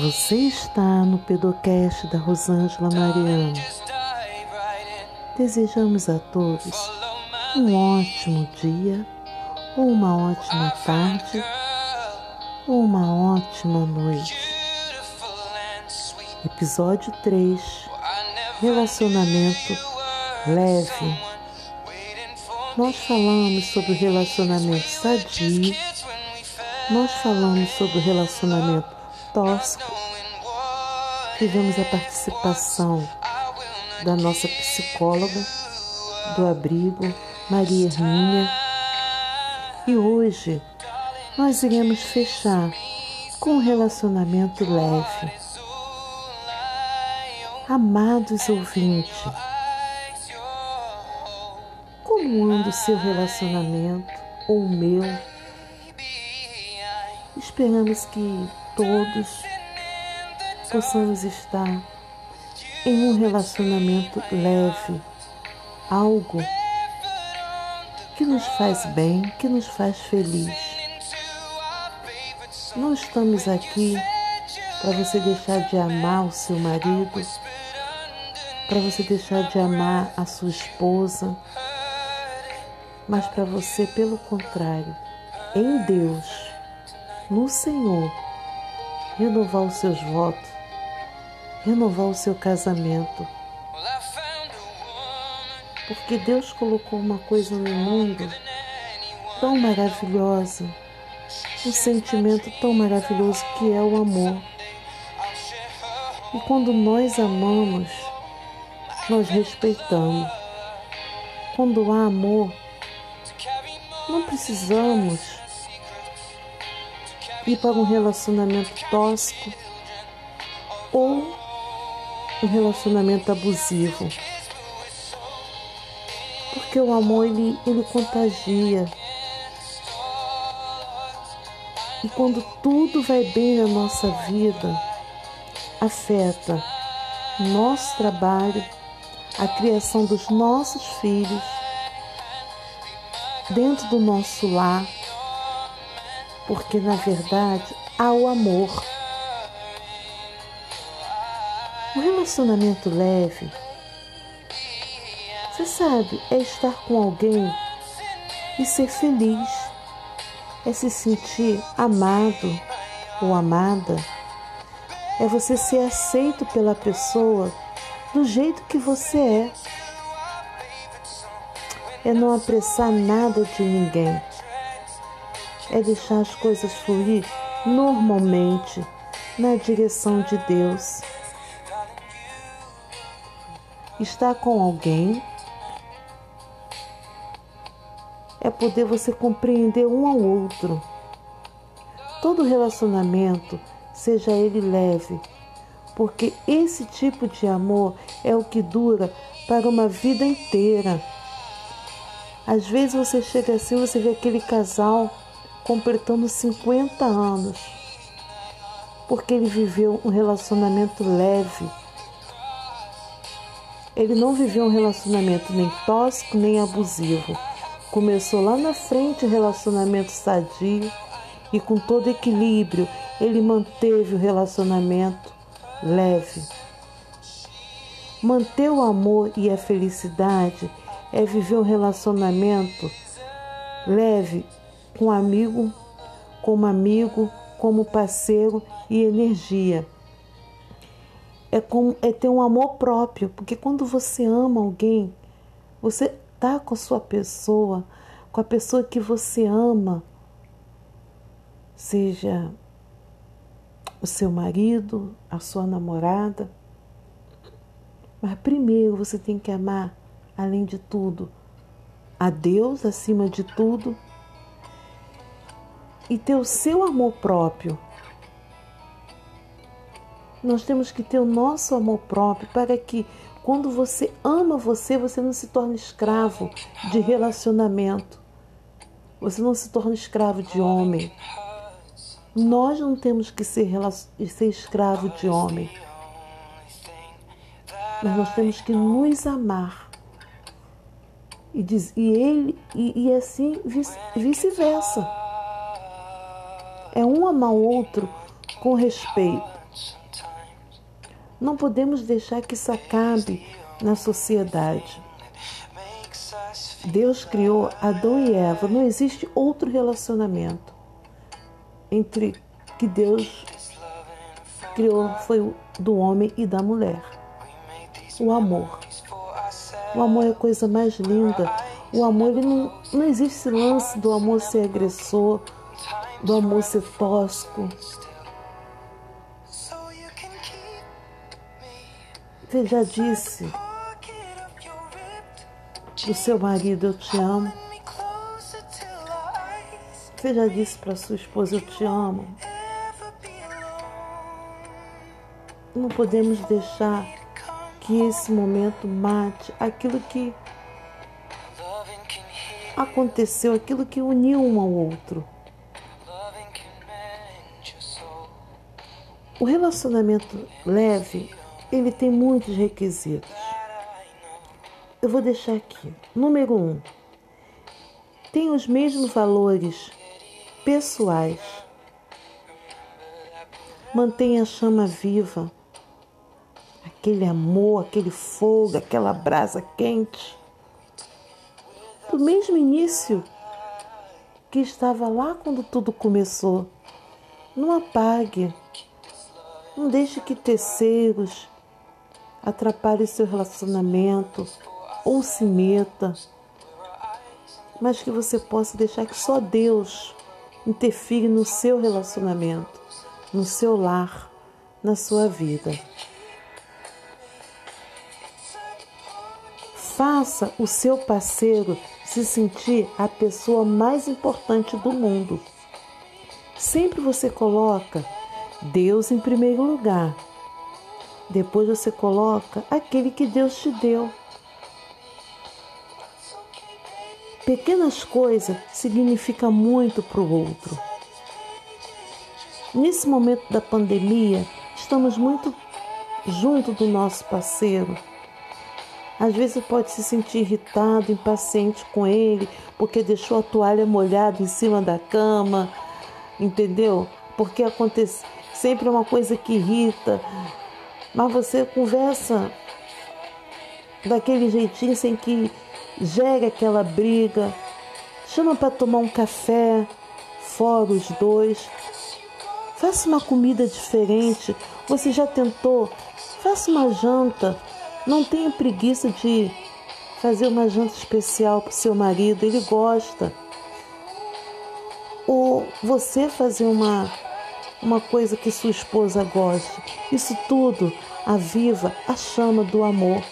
Você está no Pedocast da Rosângela Mariano. Desejamos a todos um ótimo dia, ou uma ótima tarde, ou uma ótima noite. Episódio 3 Relacionamento leve. Nós falamos sobre o relacionamento sadio, nós falamos sobre o relacionamento tóxico. Tivemos a participação da nossa psicóloga do abrigo, Maria Hermínia. E hoje nós iremos fechar com um relacionamento leve. Amados ouvintes, como anda o seu relacionamento ou o meu? Esperamos que todos possamos estar em um relacionamento leve, algo que nos faz bem, que nos faz feliz. Não estamos aqui para você deixar de amar o seu marido, para você deixar de amar a sua esposa, mas para você, pelo contrário, em Deus, no Senhor, renovar os seus votos, renovar o seu casamento. Porque Deus colocou uma coisa no mundo tão maravilhosa, um sentimento tão maravilhoso que é o amor. E quando nós amamos, nós respeitamos. Quando há amor, não precisamos ir para um relacionamento tóxico ou um relacionamento abusivo. Porque o amor ele, ele contagia. E quando tudo vai bem na nossa vida, afeta nosso trabalho, a criação dos nossos filhos, dentro do nosso lar, porque na verdade há o amor. O relacionamento leve, você sabe, é estar com alguém e ser feliz, é se sentir amado ou amada, é você ser aceito pela pessoa do jeito que você é, é não apressar nada de ninguém é deixar as coisas fluir normalmente na direção de Deus. Estar com alguém é poder você compreender um ao outro. Todo relacionamento, seja ele leve, porque esse tipo de amor é o que dura para uma vida inteira. Às vezes você chega assim, você vê aquele casal completando 50 anos, porque ele viveu um relacionamento leve. Ele não viveu um relacionamento nem tóxico nem abusivo. Começou lá na frente o relacionamento sadio e com todo equilíbrio ele manteve o relacionamento leve. Manter o amor e a felicidade é viver um relacionamento leve com amigo, como amigo, como parceiro e energia. É, com, é ter um amor próprio, porque quando você ama alguém, você tá com a sua pessoa, com a pessoa que você ama, seja o seu marido, a sua namorada. Mas primeiro você tem que amar, além de tudo, a Deus acima de tudo e ter o seu amor próprio. Nós temos que ter o nosso amor próprio para que quando você ama você, você não se torne escravo de relacionamento. Você não se torne escravo de homem. Nós não temos que ser, ser escravo de homem. Mas nós temos que nos amar. E, diz, e ele e, e assim vice-versa é um amar o outro com respeito. Não podemos deixar que isso acabe na sociedade. Deus criou Adão e Eva. Não existe outro relacionamento entre que Deus criou foi do homem e da mulher. O amor. O amor é a coisa mais linda. O amor, ele não, não existe lance do amor ser agressor, do ser tosco. Você já disse do seu marido, eu te amo. Você já disse para sua esposa, eu te amo. Não podemos deixar que esse momento mate aquilo que aconteceu, aquilo que uniu um ao outro. O relacionamento leve, ele tem muitos requisitos. Eu vou deixar aqui. Número um, tem os mesmos valores pessoais. Mantenha a chama viva, aquele amor, aquele fogo, aquela brasa quente. Do mesmo início que estava lá quando tudo começou. Não apague. Não deixe que terceiros atrapalhem seu relacionamento ou se meta, mas que você possa deixar que só Deus interfere no seu relacionamento, no seu lar, na sua vida. Faça o seu parceiro se sentir a pessoa mais importante do mundo. Sempre você coloca Deus em primeiro lugar. Depois você coloca aquele que Deus te deu. Pequenas coisas significam muito para o outro. Nesse momento da pandemia, estamos muito junto do nosso parceiro. Às vezes pode se sentir irritado, impaciente com ele, porque deixou a toalha molhada em cima da cama, entendeu? Porque acontece sempre uma coisa que irrita. Mas você conversa daquele jeitinho sem que gere aquela briga, chama para tomar um café, fora os dois. Faça uma comida diferente. Você já tentou? Faça uma janta. Não tenha preguiça de fazer uma janta especial para o seu marido, ele gosta. Ou você fazer uma, uma coisa que sua esposa goste. Isso tudo aviva a chama do amor.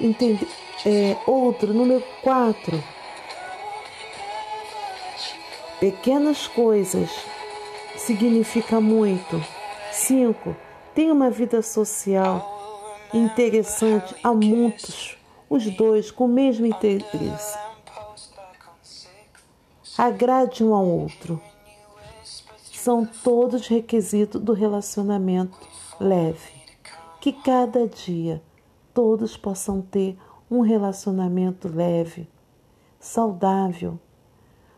Entende? É, outro, número 4. Pequenas coisas significa muito. 5. Tem uma vida social interessante a muitos, os dois com o mesmo interesse. Agrade um ao outro. São todos requisitos do relacionamento leve. Que cada dia todos possam ter um relacionamento leve, saudável,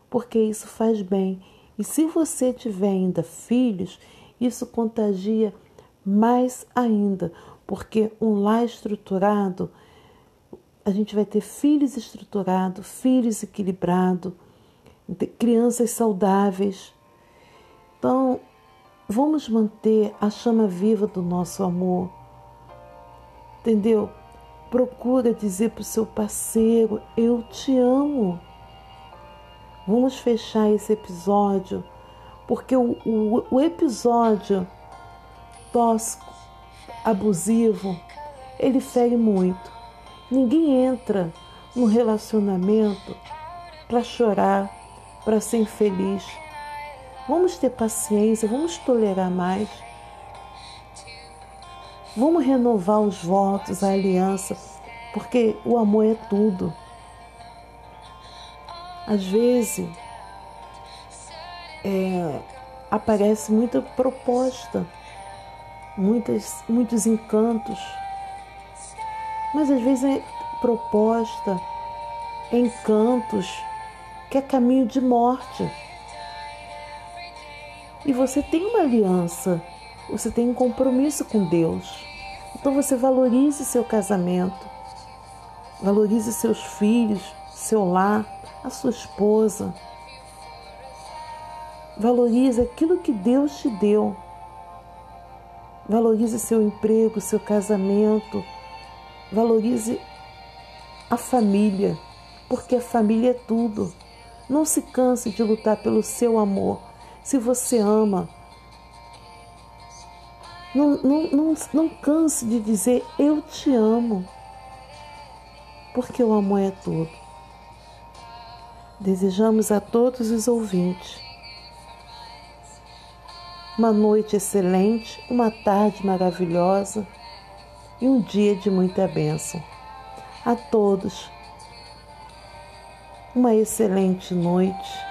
porque isso faz bem. E se você tiver ainda filhos, isso contagia mais ainda, porque um lar estruturado, a gente vai ter filhos estruturados, filhos equilibrados, crianças saudáveis. Então, vamos manter a chama viva do nosso amor. Entendeu? Procura dizer para o seu parceiro: Eu te amo. Vamos fechar esse episódio, porque o, o, o episódio tóxico, abusivo, ele fere muito. Ninguém entra no relacionamento para chorar, para ser infeliz. Vamos ter paciência, vamos tolerar mais. Vamos renovar os votos, a aliança, porque o amor é tudo. Às vezes é, aparece muita proposta, muitas, muitos encantos, mas às vezes é proposta, encantos, que é caminho de morte. E você tem uma aliança você tem um compromisso com Deus. Então você valorize seu casamento, valorize seus filhos, seu lar, a sua esposa. Valorize aquilo que Deus te deu. Valorize seu emprego, seu casamento. Valorize a família, porque a família é tudo. Não se canse de lutar pelo seu amor. Se você ama, não, não, não, não canse de dizer eu te amo, porque o amor é tudo. Desejamos a todos os ouvintes uma noite excelente, uma tarde maravilhosa e um dia de muita bênção. A todos, uma excelente noite